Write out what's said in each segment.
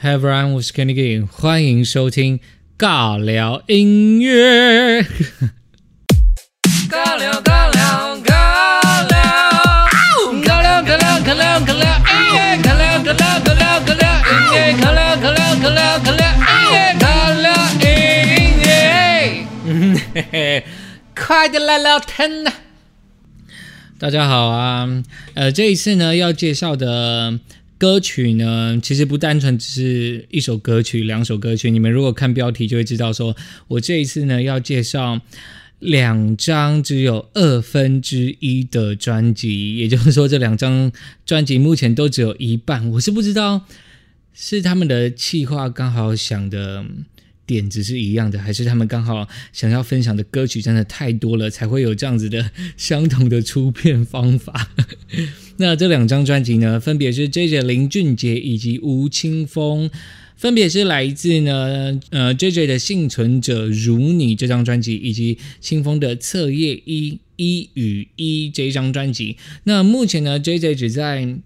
Hi everyone，我是 Kenny G，欢迎收听尬聊音乐。尬聊尬聊尬聊，尬聊尬聊尬聊尬聊音乐，尬聊尬聊尬聊尬聊音乐，尬聊尬聊尬聊尬聊音乐，尬聊音乐。嗯嘿嘿，快点来聊天呐！大家好啊，呃，这一次呢要介绍的。歌曲呢，其实不单纯只是一首歌曲、两首歌曲。你们如果看标题就会知道，说我这一次呢要介绍两张只有二分之一的专辑，也就是说这两张专辑目前都只有一半。我是不知道是他们的企划刚好想的。点子是一样的，还是他们刚好想要分享的歌曲真的太多了，才会有这样子的相同的出片方法？那这两张专辑呢，分别是 J J 林俊杰以及吴青峰，分别是来自呢呃 J J 的《幸存者如你》这张专辑，以及清风的《侧页一一与一》这一张专辑。那目前呢，J J 只在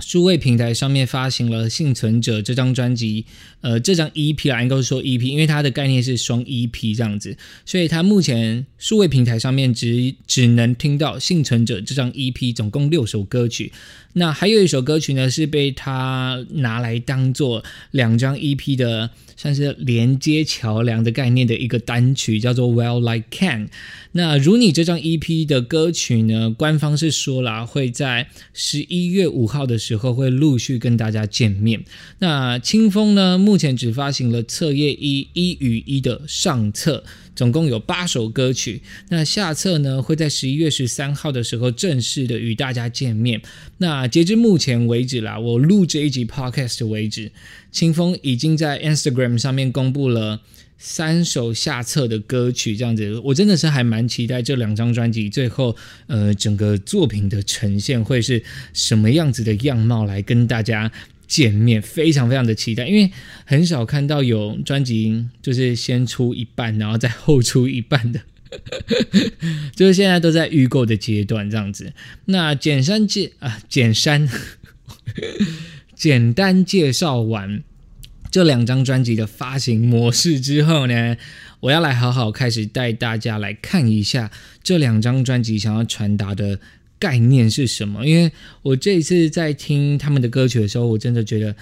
数位平台上面发行了《幸存者》这张专辑，呃，这张 EP 啊，应该说 EP，因为它的概念是双 EP 这样子，所以它目前数位平台上面只只能听到《幸存者》这张 EP，总共六首歌曲。那还有一首歌曲呢，是被他拿来当做两张 EP 的，算是连接桥梁的概念的一个单曲，叫做 Well Like Can。那如你这张 EP 的歌曲呢，官方是说了会在十一月五号的时之后会陆续跟大家见面。那清风呢，目前只发行了册页一一与一的上册。总共有八首歌曲，那下册呢会在十一月十三号的时候正式的与大家见面。那截至目前为止啦，我录这一集 podcast 为止，清风已经在 Instagram 上面公布了三首下册的歌曲，这样子，我真的是还蛮期待这两张专辑最后呃整个作品的呈现会是什么样子的样貌来跟大家。见面非常非常的期待，因为很少看到有专辑就是先出一半，然后再后出一半的，就是现在都在预购的阶段这样子。那简单介啊，简单 简单介绍完这两张专辑的发行模式之后呢，我要来好好开始带大家来看一下这两张专辑想要传达的。概念是什么？因为我这一次在听他们的歌曲的时候，我真的觉得，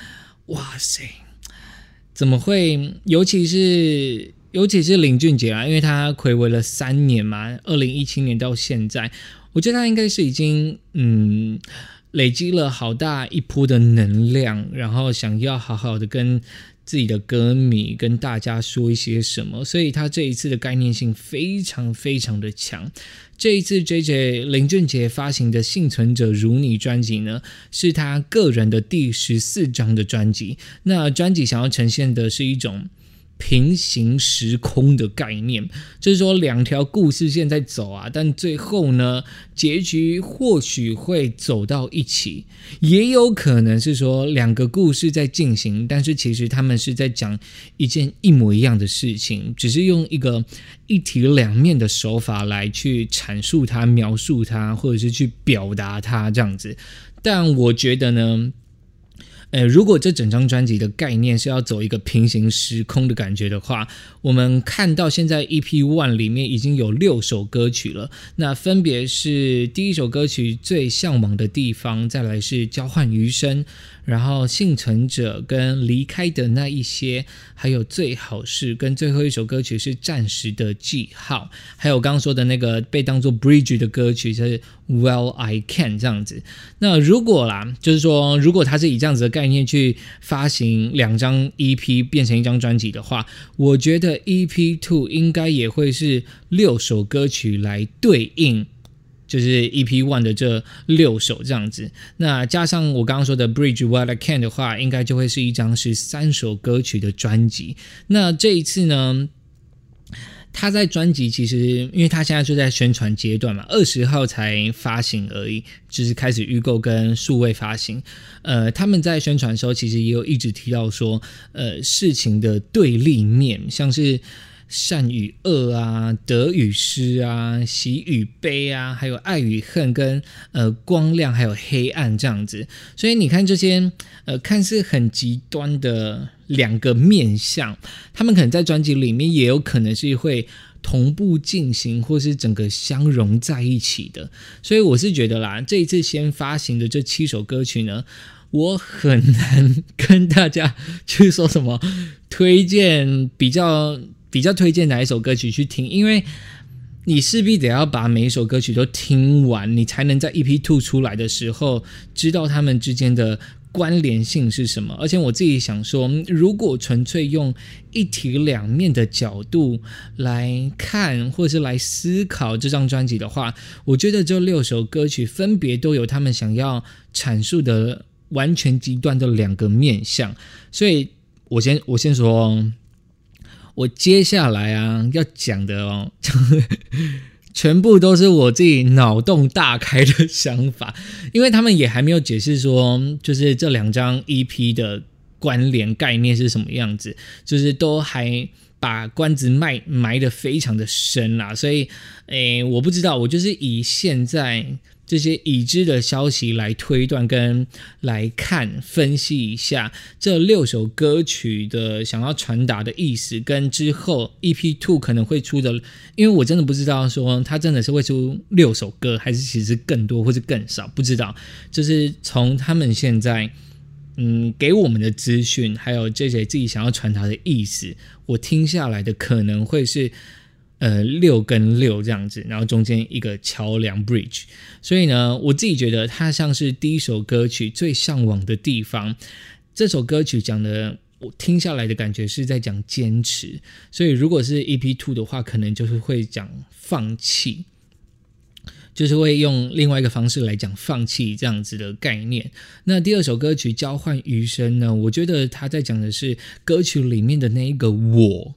哇塞，怎么会？尤其是尤其是林俊杰啊，因为他暌违了三年嘛，二零一七年到现在，我觉得他应该是已经嗯累积了好大一波的能量，然后想要好好的跟。自己的歌迷跟大家说一些什么，所以他这一次的概念性非常非常的强。这一次 J J 林俊杰发行的《幸存者如你》专辑呢，是他个人的第十四张的专辑。那专辑想要呈现的是一种。平行时空的概念，就是说两条故事线在走啊，但最后呢，结局或许会走到一起，也有可能是说两个故事在进行，但是其实他们是在讲一件一模一样的事情，只是用一个一体两面的手法来去阐述它、描述它，或者是去表达它这样子。但我觉得呢。诶，如果这整张专辑的概念是要走一个平行时空的感觉的话，我们看到现在 EP One 里面已经有六首歌曲了，那分别是第一首歌曲《最向往的地方》，再来是《交换余生》。然后幸存者跟离开的那一些，还有最好是跟最后一首歌曲是暂时的记号，还有刚刚说的那个被当做 bridge 的歌曲就是 Well I Can 这样子。那如果啦，就是说如果他是以这样子的概念去发行两张 EP 变成一张专辑的话，我觉得 EP Two 应该也会是六首歌曲来对应。就是 EP One 的这六首这样子，那加上我刚刚说的 Bridge What I Can 的话，应该就会是一张是三首歌曲的专辑。那这一次呢，他在专辑其实，因为他现在就在宣传阶段嘛，二十号才发行而已，就是开始预购跟数位发行。呃，他们在宣传的时候，其实也有一直提到说，呃，事情的对立面，像是。善与恶啊、得与失啊、喜与悲啊，还有爱与恨跟呃光亮还有黑暗这样子。所以你看这些呃看似很极端的两个面相，他们可能在专辑里面也有可能是会。同步进行，或是整个相融在一起的，所以我是觉得啦，这一次先发行的这七首歌曲呢，我很难 跟大家去说什么推荐比较比较推荐哪一首歌曲去听，因为你势必得要把每一首歌曲都听完，你才能在 EP Two 出来的时候知道他们之间的。关联性是什么？而且我自己想说，如果纯粹用一体两面的角度来看，或是来思考这张专辑的话，我觉得这六首歌曲分别都有他们想要阐述的完全极端的两个面向。所以，我先我先说，我接下来啊要讲的哦。全部都是我自己脑洞大开的想法，因为他们也还没有解释说，就是这两张 EP 的关联概念是什么样子，就是都还把关子埋埋的非常的深啦，所以，诶，我不知道，我就是以现在。这些已知的消息来推断跟来看分析一下这六首歌曲的想要传达的意思，跟之后 EP Two 可能会出的，因为我真的不知道说它真的是会出六首歌，还是其实更多或是更少，不知道。就是从他们现在嗯给我们的资讯，还有这些自己想要传达的意思，我听下来的可能会是。呃，六跟六这样子，然后中间一个桥梁 bridge，所以呢，我自己觉得它像是第一首歌曲最向往的地方。这首歌曲讲的，我听下来的感觉是在讲坚持，所以如果是 EP two 的话，可能就是会讲放弃，就是会用另外一个方式来讲放弃这样子的概念。那第二首歌曲交换余生呢？我觉得他在讲的是歌曲里面的那一个我，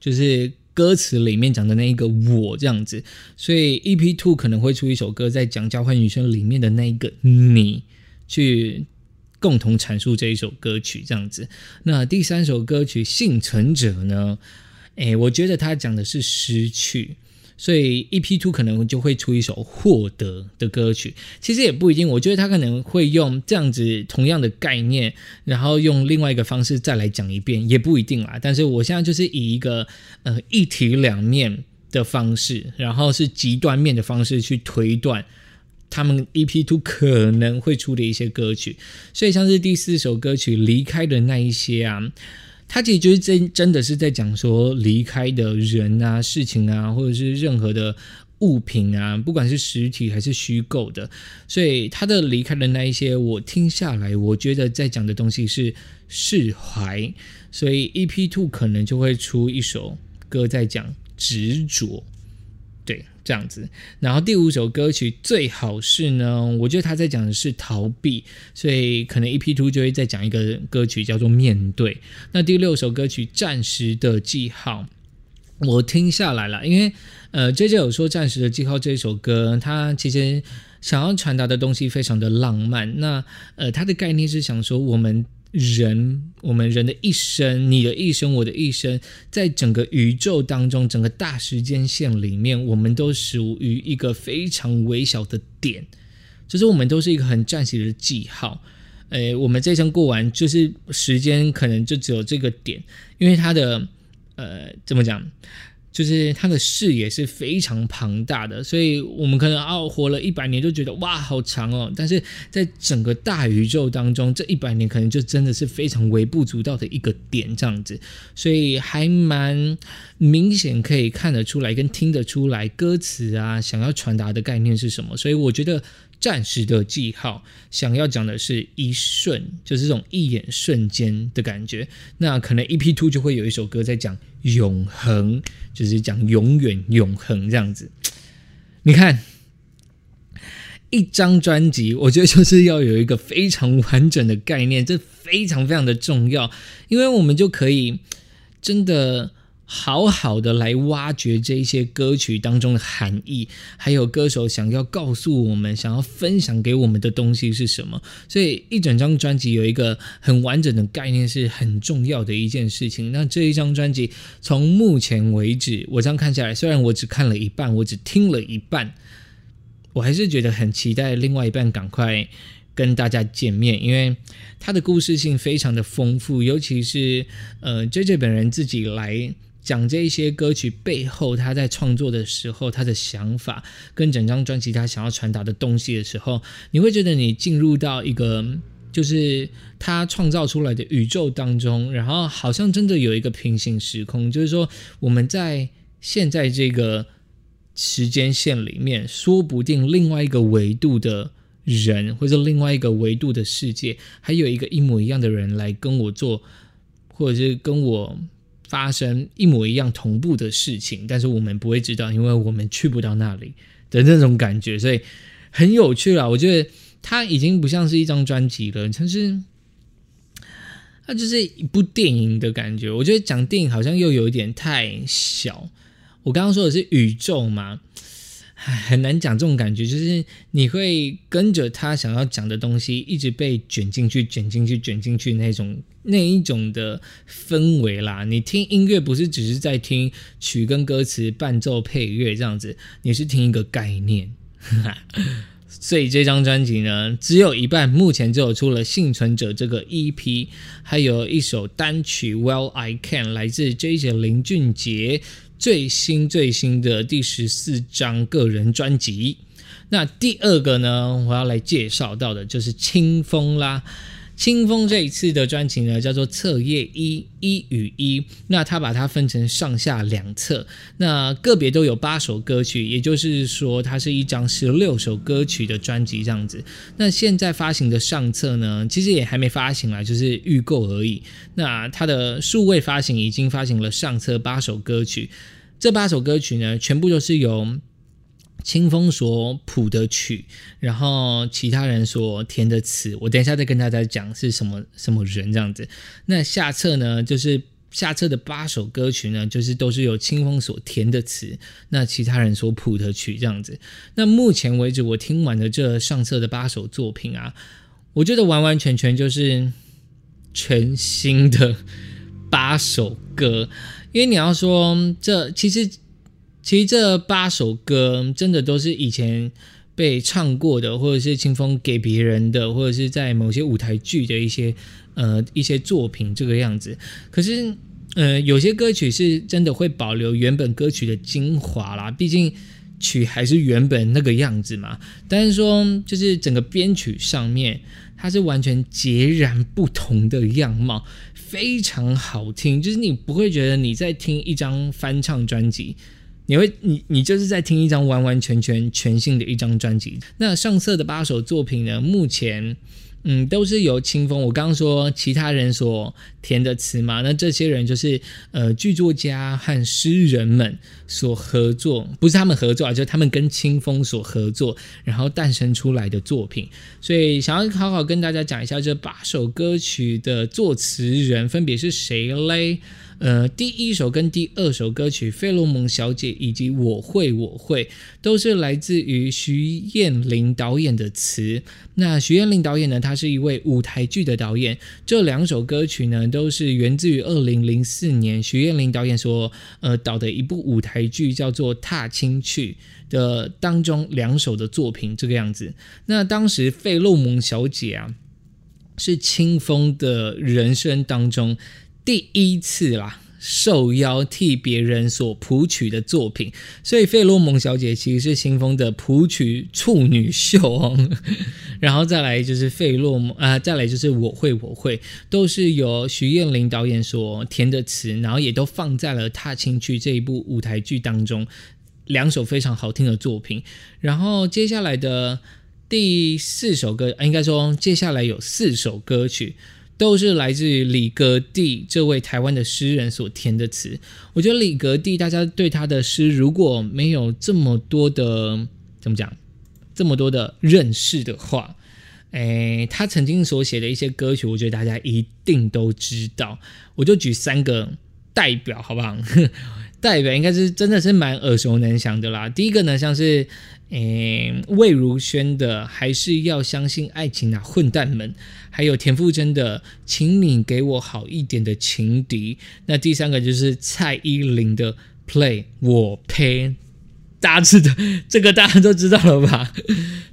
就是。歌词里面讲的那一个我这样子，所以 EP Two 可能会出一首歌，在讲交换女生里面的那一个你，去共同阐述这一首歌曲这样子。那第三首歌曲幸存者呢？诶，我觉得他讲的是失去。所以 EP Two 可能就会出一首获得的歌曲，其实也不一定。我觉得他可能会用这样子同样的概念，然后用另外一个方式再来讲一遍，也不一定啦。但是我现在就是以一个呃一体两面的方式，然后是极端面的方式去推断他们 EP Two 可能会出的一些歌曲。所以像是第四首歌曲离开的那一些啊。他其实就是真真的是在讲说离开的人啊、事情啊，或者是任何的物品啊，不管是实体还是虚构的，所以他的离开的那一些，我听下来，我觉得在讲的东西是释怀，所以 EP Two 可能就会出一首歌在讲执着。这样子。然后第五首歌曲最好是呢，我觉得他在讲的是逃避，所以可能 EP Two 就会再讲一个歌曲叫做面对。那第六首歌曲暂时的记号，我听下来了，因为呃，J J 有说暂时的记号这首歌，它其实想要传达的东西非常的浪漫。那呃，它的概念是想说我们。人，我们人的一生，你的一生，我的一生，在整个宇宙当中，整个大时间线里面，我们都属于一个非常微小的点，就是我们都是一个很暂时的记号。诶，我们这一生过完，就是时间可能就只有这个点，因为它的，呃，怎么讲？就是他的视野是非常庞大的，所以我们可能啊活了一百年就觉得哇好长哦，但是在整个大宇宙当中，这一百年可能就真的是非常微不足道的一个点这样子，所以还蛮明显可以看得出来跟听得出来歌词啊想要传达的概念是什么，所以我觉得。暂时的记号，想要讲的是一瞬，就是这种一眼瞬间的感觉。那可能 EP Two 就会有一首歌在讲永恒，就是讲永远、永恒这样子。你看，一张专辑，我觉得就是要有一个非常完整的概念，这非常非常的重要，因为我们就可以真的。好好的来挖掘这些歌曲当中的含义，还有歌手想要告诉我们、想要分享给我们的东西是什么。所以一整张专辑有一个很完整的概念是很重要的一件事情。那这一张专辑从目前为止，我这样看下来，虽然我只看了一半，我只听了一半，我还是觉得很期待另外一半赶快跟大家见面，因为它的故事性非常的丰富，尤其是呃 J J 本人自己来。讲这一些歌曲背后，他在创作的时候，他的想法跟整张专辑他想要传达的东西的时候，你会觉得你进入到一个就是他创造出来的宇宙当中，然后好像真的有一个平行时空，就是说我们在现在这个时间线里面，说不定另外一个维度的人，或者另外一个维度的世界，还有一个一模一样的人来跟我做，或者是跟我。发生一模一样同步的事情，但是我们不会知道，因为我们去不到那里的那种感觉，所以很有趣了。我觉得它已经不像是一张专辑了，它是它就是一部电影的感觉。我觉得讲电影好像又有一点太小。我刚刚说的是宇宙嘛。很难讲这种感觉，就是你会跟着他想要讲的东西，一直被卷进去、卷进去、卷进去那种那一种的氛围啦。你听音乐不是只是在听曲跟歌词、伴奏、配乐这样子，你是听一个概念。所以这张专辑呢，只有一半，目前只有出了《幸存者》这个 EP，还有一首单曲《Well I Can》，来自 J J 林俊杰。最新最新的第十四张个人专辑，那第二个呢，我要来介绍到的就是清风啦。清风这一次的专辑呢，叫做《册页一一与一》，那他把它分成上下两册，那个别都有八首歌曲，也就是说，它是一张十六首歌曲的专辑这样子。那现在发行的上册呢，其实也还没发行啦，就是预购而已。那它的数位发行已经发行了上册八首歌曲，这八首歌曲呢，全部都是由。清风所谱的曲，然后其他人所填的词，我等一下再跟大家讲是什么什么人这样子。那下册呢，就是下册的八首歌曲呢，就是都是由清风所填的词，那其他人所谱的曲这样子。那目前为止，我听完的这上册的八首作品啊，我觉得完完全全就是全新的八首歌，因为你要说这其实。其实这八首歌真的都是以前被唱过的，或者是清风给别人的，或者是在某些舞台剧的一些呃一些作品这个样子。可是呃有些歌曲是真的会保留原本歌曲的精华啦，毕竟曲还是原本那个样子嘛。但是说就是整个编曲上面，它是完全截然不同的样貌，非常好听，就是你不会觉得你在听一张翻唱专辑。你会，你你就是在听一张完完全全全新的一张专辑。那上色的八首作品呢？目前，嗯，都是由清风。我刚刚说其他人所填的词嘛，那这些人就是呃剧作家和诗人们所合作，不是他们合作啊，就是他们跟清风所合作，然后诞生出来的作品。所以想要好好跟大家讲一下这八首歌曲的作词人分别是谁嘞？呃，第一首跟第二首歌曲《费洛蒙小姐》以及《我会我会》都是来自于徐彦玲导演的词。那徐彦玲导演呢，他是一位舞台剧的导演。这两首歌曲呢，都是源自于二零零四年徐彦玲导演所呃导的一部舞台剧，叫做《踏青去》的当中两首的作品。这个样子。那当时《费洛蒙小姐》啊，是清风的人生当中。第一次啦，受邀替别人所谱曲的作品，所以《费洛蒙小姐》其实是清风的谱曲处女秀哦。然后再来就是《费洛蒙》啊，再来就是《我会我会》，都是由徐彦霖导演所填的词，然后也都放在了《踏青去》这一部舞台剧当中，两首非常好听的作品。然后接下来的第四首歌，应该说接下来有四首歌曲。都是来自于李格弟这位台湾的诗人所填的词。我觉得李格弟，大家对他的诗如果没有这么多的怎么讲，这么多的认识的话，诶，他曾经所写的一些歌曲，我觉得大家一定都知道。我就举三个代表，好不好？代表应该是真的是蛮耳熟能详的啦。第一个呢，像是诶魏如萱的《还是要相信爱情啊，混蛋们》，还有田馥甄的《请你给我好一点的情敌》。那第三个就是蔡依林的《Play》，我呸。大家知道 这个，大家都知道了吧？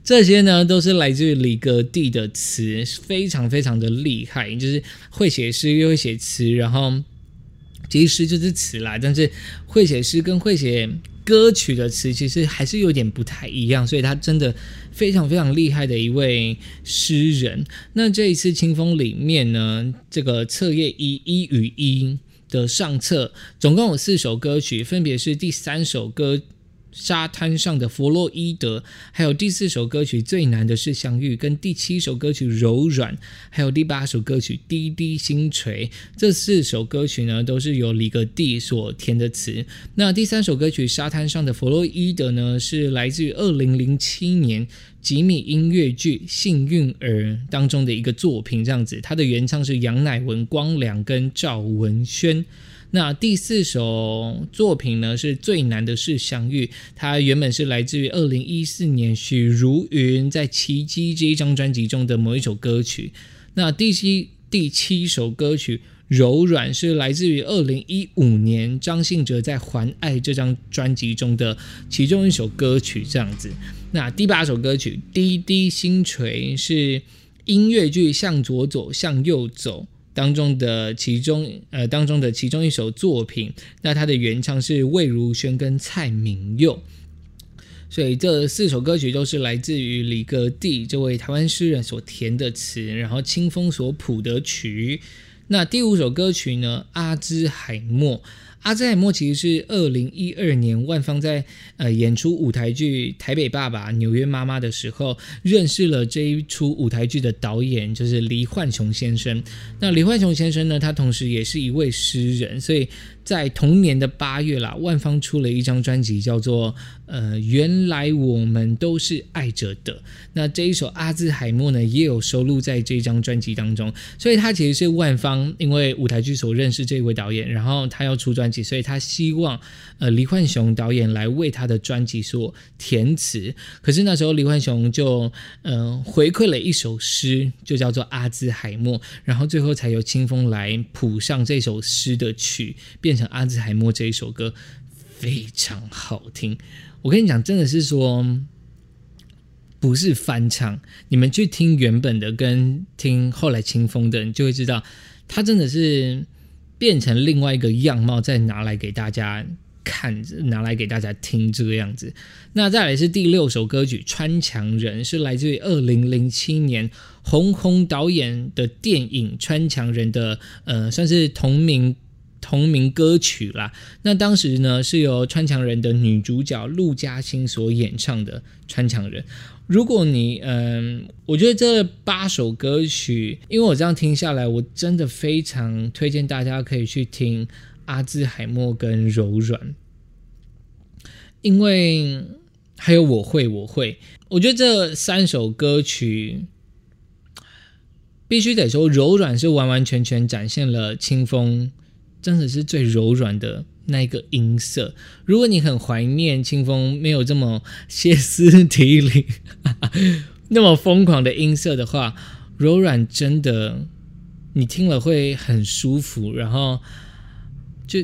这些呢，都是来自于李格弟的词，非常非常的厉害，就是会写诗又会写词，然后其实就是词啦，但是会写诗跟会写歌曲的词，其实还是有点不太一样，所以他真的非常非常厉害的一位诗人。那这一次清风里面呢，这个册页一一与一的上册，总共有四首歌曲，分别是第三首歌。沙滩上的弗洛伊德，还有第四首歌曲最难的是相遇，跟第七首歌曲柔软，还有第八首歌曲滴滴星锤。这四首歌曲呢，都是由李格弟所填的词。那第三首歌曲沙滩上的弗洛伊德呢，是来自于二零零七年吉米音乐剧《幸运儿》当中的一个作品。这样子，它的原唱是杨乃文、光良跟赵文轩。那第四首作品呢，是最难的是相遇。它原本是来自于二零一四年许茹芸在《奇迹》这一张专辑中的某一首歌曲。那第七第七首歌曲《柔软》是来自于二零一五年张信哲在《还爱》这张专辑中的其中一首歌曲。这样子。那第八首歌曲《滴滴星锤》是音乐剧《向左走，向右走》。当中的其中呃当中的其中一首作品，那它的原唱是魏如萱跟蔡明佑，所以这四首歌曲都是来自于李格弟这位台湾诗人所填的词，然后清风所谱的曲。那第五首歌曲呢，阿兹海默。阿兹海默其实是二零一二年万芳在呃演出舞台剧《台北爸爸》《纽约妈妈》的时候，认识了这一出舞台剧的导演，就是黎焕雄先生。那黎焕雄先生呢，他同时也是一位诗人，所以。在同年的八月啦，万芳出了一张专辑，叫做《呃原来我们都是爱着的》。那这一首《阿兹海默》呢，也有收录在这张专辑当中。所以他其实是万芳因为舞台剧所认识这位导演，然后他要出专 所以他希望呃黎焕雄导演来为他的专辑所填词。可是那时候黎焕雄就嗯回馈了一首诗，就叫做《阿兹海默》，然后最后才由清风来谱上这首诗的曲，变。成阿兹海默这一首歌非常好听，我跟你讲，真的是说不是翻唱，你们去听原本的跟听后来清风的，你就会知道，他真的是变成另外一个样貌，再拿来给大家看，拿来给大家听这个样子。那再来是第六首歌曲《穿墙人》，是来自于二零零七年红红导演的电影《穿墙人》的，呃，算是同名。同名歌曲啦，那当时呢是由穿墙人的女主角陆嘉欣所演唱的《穿墙人》。如果你嗯，我觉得这八首歌曲，因为我这样听下来，我真的非常推荐大家可以去听《阿兹海默》跟《柔软》，因为还有我会我会，我觉得这三首歌曲必须得说，《柔软》是完完全全展现了清风。真的是最柔软的那个音色。如果你很怀念清风没有这么歇斯底里、那么疯狂的音色的话，柔软真的你听了会很舒服，然后就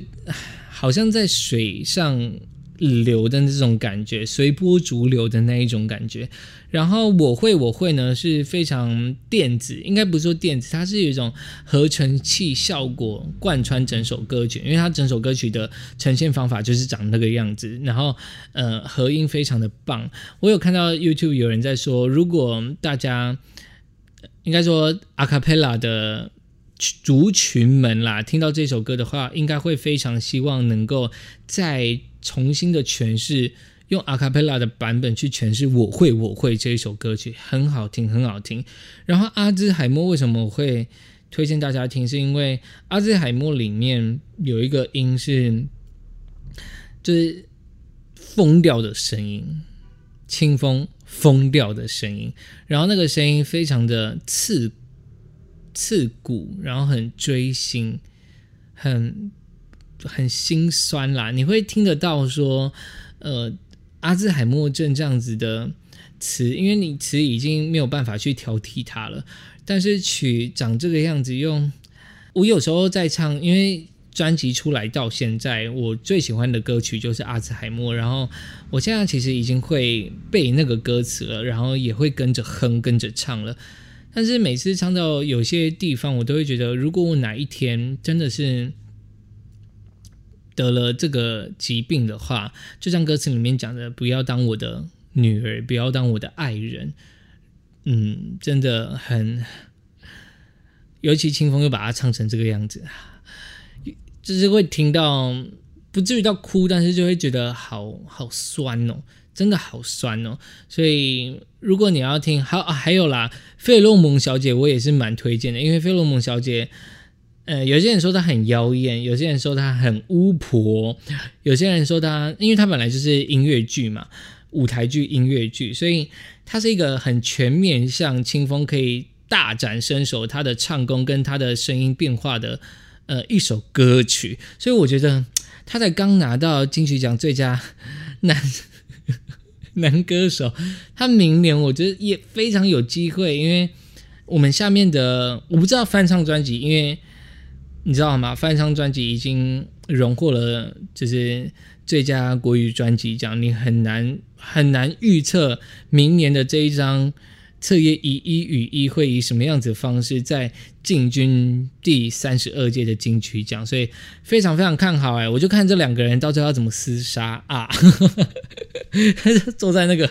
好像在水上。流的那种感觉，随波逐流的那一种感觉。然后我会我会呢是非常电子，应该不是说电子，它是有一种合成器效果贯穿整首歌曲，因为它整首歌曲的呈现方法就是长那个样子。然后呃，合音非常的棒。我有看到 YouTube 有人在说，如果大家应该说阿卡贝拉的族群们啦，听到这首歌的话，应该会非常希望能够在。重新的诠释，用阿卡贝拉的版本去诠释《我会我会》这一首歌曲，很好听，很好听。然后阿兹海默为什么会推荐大家听？是因为阿兹海默里面有一个音是，就是疯掉的声音，清风疯掉的声音。然后那个声音非常的刺刺骨，然后很锥心，很。很心酸啦。你会听得到说，呃，阿兹海默症这样子的词，因为你词已经没有办法去挑剔它了。但是曲长这个样子，用我有时候在唱，因为专辑出来到现在，我最喜欢的歌曲就是阿兹海默。然后我现在其实已经会背那个歌词了，然后也会跟着哼、跟着唱了。但是每次唱到有些地方，我都会觉得，如果我哪一天真的是得了这个疾病的话，就像歌词里面讲的，不要当我的女儿，不要当我的爱人。嗯，真的很，尤其清风又把它唱成这个样子，就是会听到不至于到哭，但是就会觉得好好酸哦。真的好酸哦，所以如果你要听，还还有啦，费洛蒙小姐我也是蛮推荐的，因为费洛蒙小姐，呃，有些人说他很妖艳，有些人说他很巫婆，有些人说他，因为他本来就是音乐剧嘛，舞台剧、音乐剧，所以他是一个很全面，像清风可以大展身手，他的唱功跟他的声音变化的，呃，一首歌曲，所以我觉得他在刚拿到金曲奖最佳男。男歌手，他明年我觉得也非常有机会，因为我们下面的我不知道翻唱专辑，因为你知道吗？翻唱专辑已经荣获了就是最佳国语专辑奖，你很难很难预测明年的这一张。测验以一与一会以什么样子的方式在进军第三十二届的金曲奖，所以非常非常看好哎！我就看这两个人到最后要怎么厮杀啊！坐在那个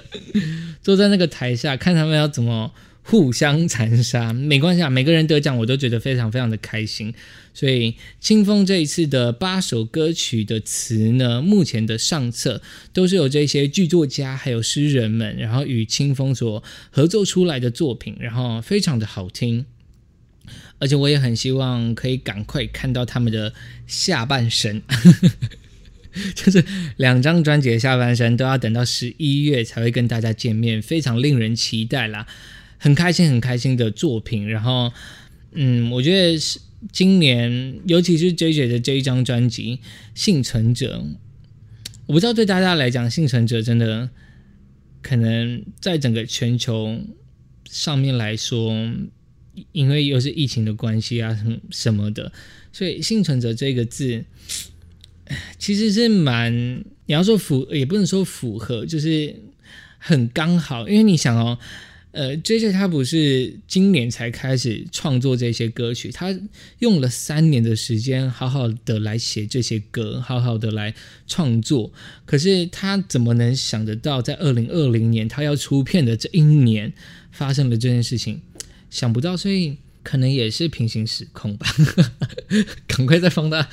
坐在那个台下看他们要怎么。互相残杀没关系啊，每个人得奖我都觉得非常非常的开心。所以清风这一次的八首歌曲的词呢，目前的上册都是由这些剧作家还有诗人们，然后与清风所合作出来的作品，然后非常的好听。而且我也很希望可以赶快看到他们的下半身，就是两张专辑的下半身都要等到十一月才会跟大家见面，非常令人期待啦。很开心，很开心的作品。然后，嗯，我觉得是今年，尤其是 J J 的这一张专辑《幸存者》，我不知道对大家来讲，《幸存者》真的可能在整个全球上面来说，因为又是疫情的关系啊，什什么的，所以“幸存者”这个字其实是蛮，你要说符，也不能说符合，就是很刚好，因为你想哦。呃，J J 他不是今年才开始创作这些歌曲，他用了三年的时间，好好的来写这些歌，好好的来创作。可是他怎么能想得到，在二零二零年他要出片的这一年发生了这件事情？想不到，所以可能也是平行时空吧。赶快再放大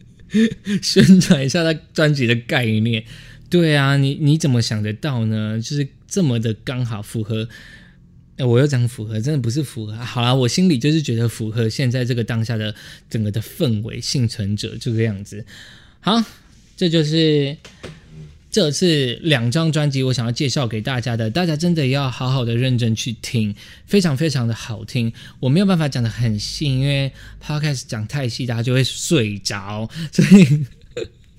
宣传一下他专辑的概念。对啊，你你怎么想得到呢？就是这么的刚好符合，我又讲符合，真的不是符合。好了，我心里就是觉得符合现在这个当下的整个的氛围，幸存者这个样子。好，这就是这次两张专辑我想要介绍给大家的，大家真的要好好的认真去听，非常非常的好听。我没有办法讲的很细，因为 podcast 讲太细，大家就会睡着，所以。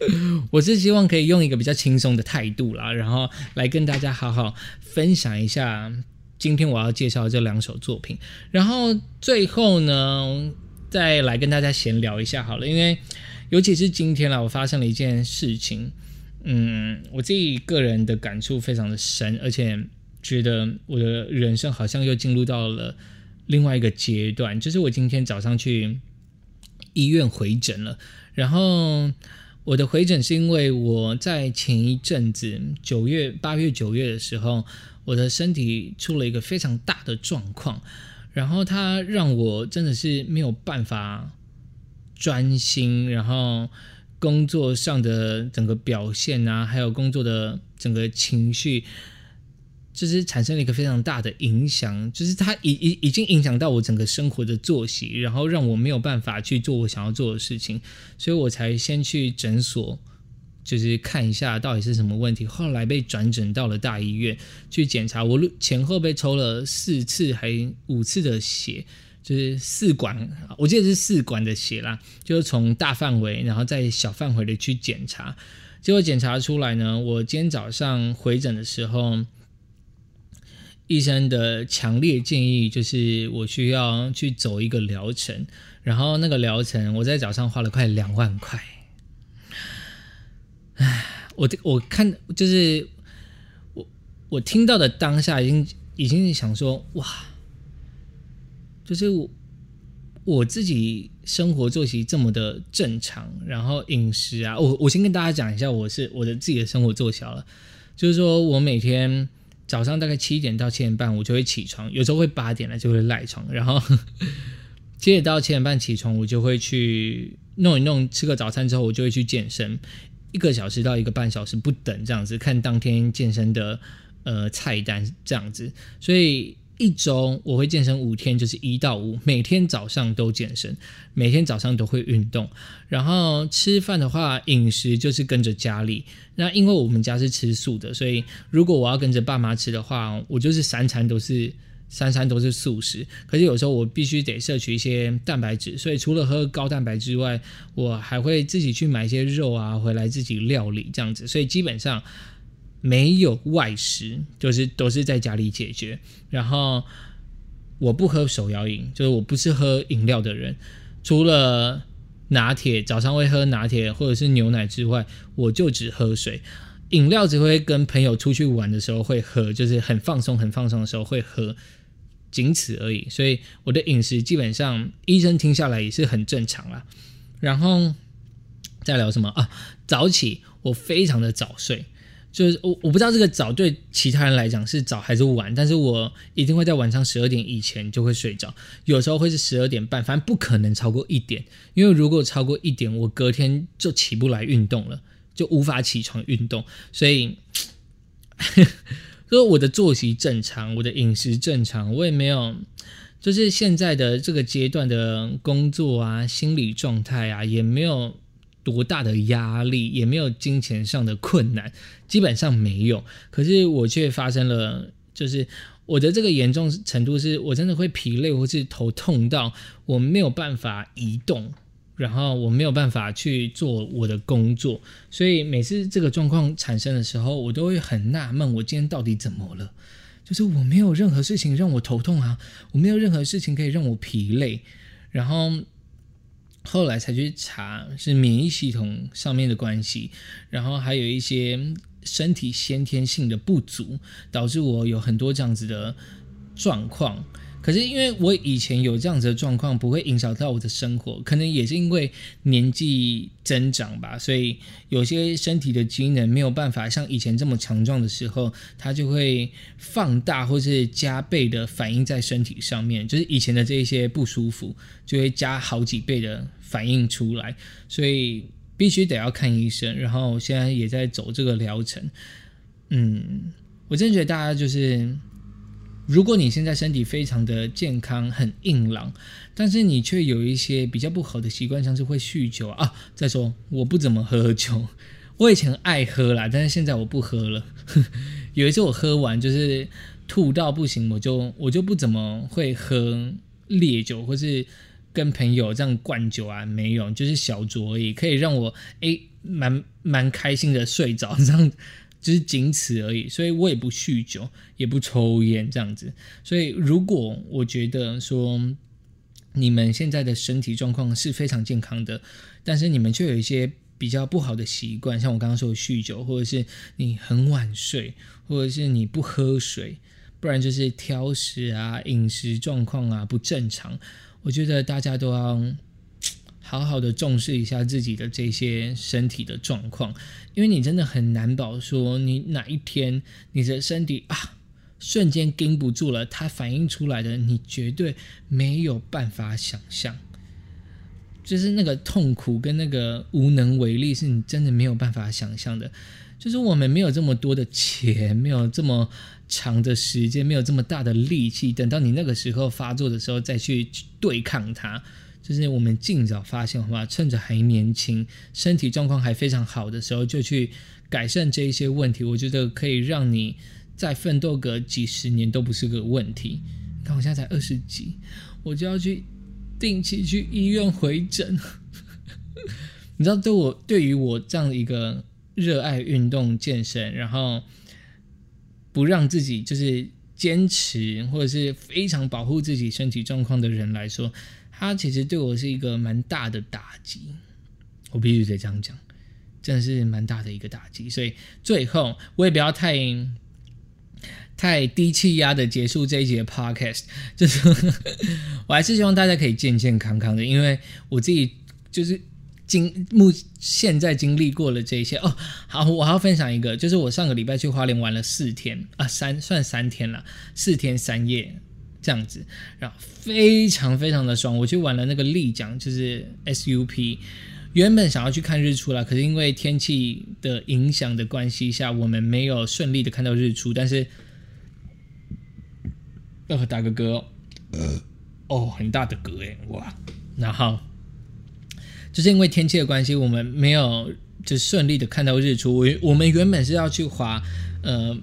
我是希望可以用一个比较轻松的态度啦，然后来跟大家好好分享一下今天我要介绍这两首作品，然后最后呢，再来跟大家闲聊一下好了，因为尤其是今天啦，我发生了一件事情，嗯，我自己个人的感触非常的深，而且觉得我的人生好像又进入到了另外一个阶段，就是我今天早上去医院回诊了，然后。我的回诊是因为我在前一阵子九月、八月、九月的时候，我的身体出了一个非常大的状况，然后它让我真的是没有办法专心，然后工作上的整个表现啊，还有工作的整个情绪。就是产生了一个非常大的影响，就是它已已已经影响到我整个生活的作息，然后让我没有办法去做我想要做的事情，所以我才先去诊所，就是看一下到底是什么问题。后来被转诊到了大医院去检查，我前后被抽了四次还五次的血，就是四管，我记得是四管的血啦，就是从大范围，然后再小范围的去检查，结果检查出来呢，我今天早上回诊的时候，医生的强烈建议就是我需要去走一个疗程，然后那个疗程我在早上花了快两万块，唉，我我看就是我我听到的当下已经已经想说哇。就是我我自己生活作息这么的正常，然后饮食啊，我我先跟大家讲一下，我是我的自己的生活作息好了，就是说我每天早上大概七点到七点半我就会起床，有时候会八点了就会赖床，然后 七点到七点半起床，我就会去弄一弄，吃个早餐之后我就会去健身，一个小时到一个半小时不等这样子，看当天健身的呃菜单这样子，所以。一周我会健身五天，就是一到五，每天早上都健身，每天早上都会运动。然后吃饭的话，饮食就是跟着家里。那因为我们家是吃素的，所以如果我要跟着爸妈吃的话，我就是三餐都是三餐都是素食。可是有时候我必须得摄取一些蛋白质，所以除了喝高蛋白之外，我还会自己去买一些肉啊回来自己料理这样子。所以基本上。没有外食，就是都是在家里解决。然后我不喝手摇饮，就是我不是喝饮料的人。除了拿铁，早上会喝拿铁或者是牛奶之外，我就只喝水。饮料只会跟朋友出去玩的时候会喝，就是很放松、很放松的时候会喝，仅此而已。所以我的饮食基本上，医生听下来也是很正常啦。然后再聊什么啊？早起，我非常的早睡。就是我我不知道这个早对其他人来讲是早还是晚，但是我一定会在晚上十二点以前就会睡着，有时候会是十二点半，反正不可能超过一点，因为如果超过一点，我隔天就起不来运动了，就无法起床运动，所以，所以我的作息正常，我的饮食正常，我也没有，就是现在的这个阶段的工作啊，心理状态啊，也没有。多大的压力也没有，金钱上的困难基本上没有。可是我却发生了，就是我的这个严重程度是我真的会疲累或是头痛到我没有办法移动，然后我没有办法去做我的工作。所以每次这个状况产生的时候，我都会很纳闷，我今天到底怎么了？就是我没有任何事情让我头痛啊，我没有任何事情可以让我疲累，然后。后来才去查是免疫系统上面的关系，然后还有一些身体先天性的不足，导致我有很多这样子的状况。可是因为我以前有这样子的状况，不会影响到我的生活，可能也是因为年纪增长吧，所以有些身体的机能没有办法像以前这么强壮的时候，它就会放大或是加倍的反应在身体上面，就是以前的这一些不舒服就会加好几倍的反应出来，所以必须得要看医生。然后现在也在走这个疗程，嗯，我真觉得大家就是。如果你现在身体非常的健康，很硬朗，但是你却有一些比较不好的习惯，像是会酗酒啊。再说，我不怎么喝酒，我以前爱喝啦，但是现在我不喝了。有一次我喝完就是吐到不行，我就我就不怎么会喝烈酒，或是跟朋友这样灌酒啊，没有，就是小酌而已，可以让我诶蛮蛮开心的睡着这样。只是仅此而已，所以我也不酗酒，也不抽烟这样子。所以，如果我觉得说你们现在的身体状况是非常健康的，但是你们却有一些比较不好的习惯，像我刚刚说的酗酒，或者是你很晚睡，或者是你不喝水，不然就是挑食啊，饮食状况啊不正常，我觉得大家都要。好好的重视一下自己的这些身体的状况，因为你真的很难保说你哪一天你的身体啊瞬间盯不住了，它反映出来的你绝对没有办法想象，就是那个痛苦跟那个无能为力是你真的没有办法想象的。就是我们没有这么多的钱，没有这么长的时间，没有这么大的力气，等到你那个时候发作的时候再去对抗它。就是我们尽早发现，好吧？趁着还年轻，身体状况还非常好的时候，就去改善这一些问题。我觉得可以让你再奋斗个几十年都不是个问题。看我现在才二十几，我就要去定期去医院回诊。你知道，对我对于我这样一个热爱运动健身，然后不让自己就是坚持或者是非常保护自己身体状况的人来说，他其实对我是一个蛮大的打击。我必须得这样讲，真的是蛮大的一个打击。所以最后我也不要太太低气压的结束这一节 podcast，就是 我还是希望大家可以健健康康的，因为我自己就是。经目现在经历过了这些哦，好，我还要分享一个，就是我上个礼拜去花莲玩了四天啊，三算三天了，四天三夜这样子，然后非常非常的爽。我去玩了那个丽江，就是 SUP，原本想要去看日出了，可是因为天气的影响的关系下，我们没有顺利的看到日出。但是，呃，打个嗝，呃，哦，很大的嗝诶，哇，然后。就是因为天气的关系，我们没有就顺利的看到日出。我我们原本是要去滑呃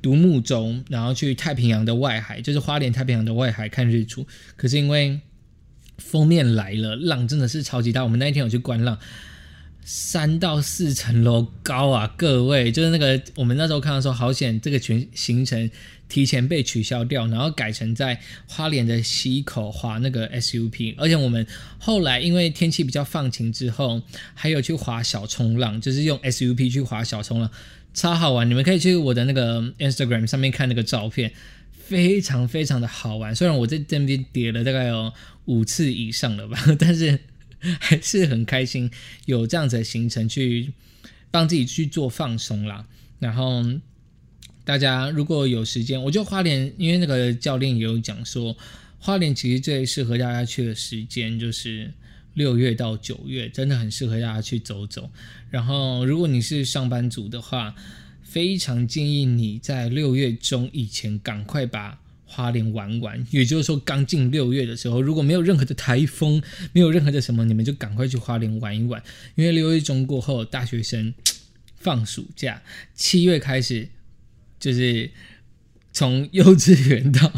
独木舟，然后去太平洋的外海，就是花莲太平洋的外海看日出。可是因为封面来了，浪真的是超级大。我们那一天有去观浪。三到四层楼高啊，各位，就是那个我们那时候看到说，好险这个全行程提前被取消掉，然后改成在花莲的溪口滑那个 SUP，而且我们后来因为天气比较放晴之后，还有去滑小冲浪，就是用 SUP 去滑小冲浪，超好玩。你们可以去我的那个 Instagram 上面看那个照片，非常非常的好玩。虽然我在这边叠了大概有五次以上了吧，但是。还是很开心，有这样子的行程去帮自己去做放松啦。然后大家如果有时间，我就花莲，因为那个教练也有讲说，花莲其实最适合大家去的时间就是六月到九月，真的很适合大家去走走。然后如果你是上班族的话，非常建议你在六月中以前赶快把。花莲玩玩，也就是说刚进六月的时候，如果没有任何的台风，没有任何的什么，你们就赶快去花莲玩一玩。因为六月中过后，大学生放暑假，七月开始就是从幼稚园到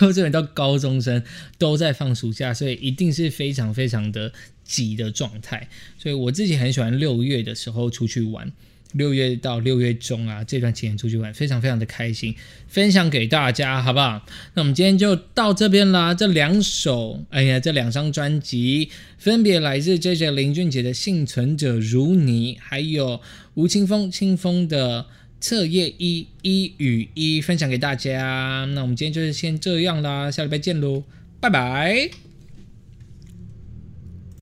幼稚园到高中生都在放暑假，所以一定是非常非常的挤的状态。所以我自己很喜欢六月的时候出去玩。六月到六月中啊，这段期间出去玩，非常非常的开心，分享给大家，好不好？那我们今天就到这边啦。这两首，哎呀，这两张专辑分别来自 J J 林俊杰的《幸存者如你》，还有吴青峰清风的《测验一一与一》，分享给大家。那我们今天就是先这样啦，下礼拜见喽，拜拜。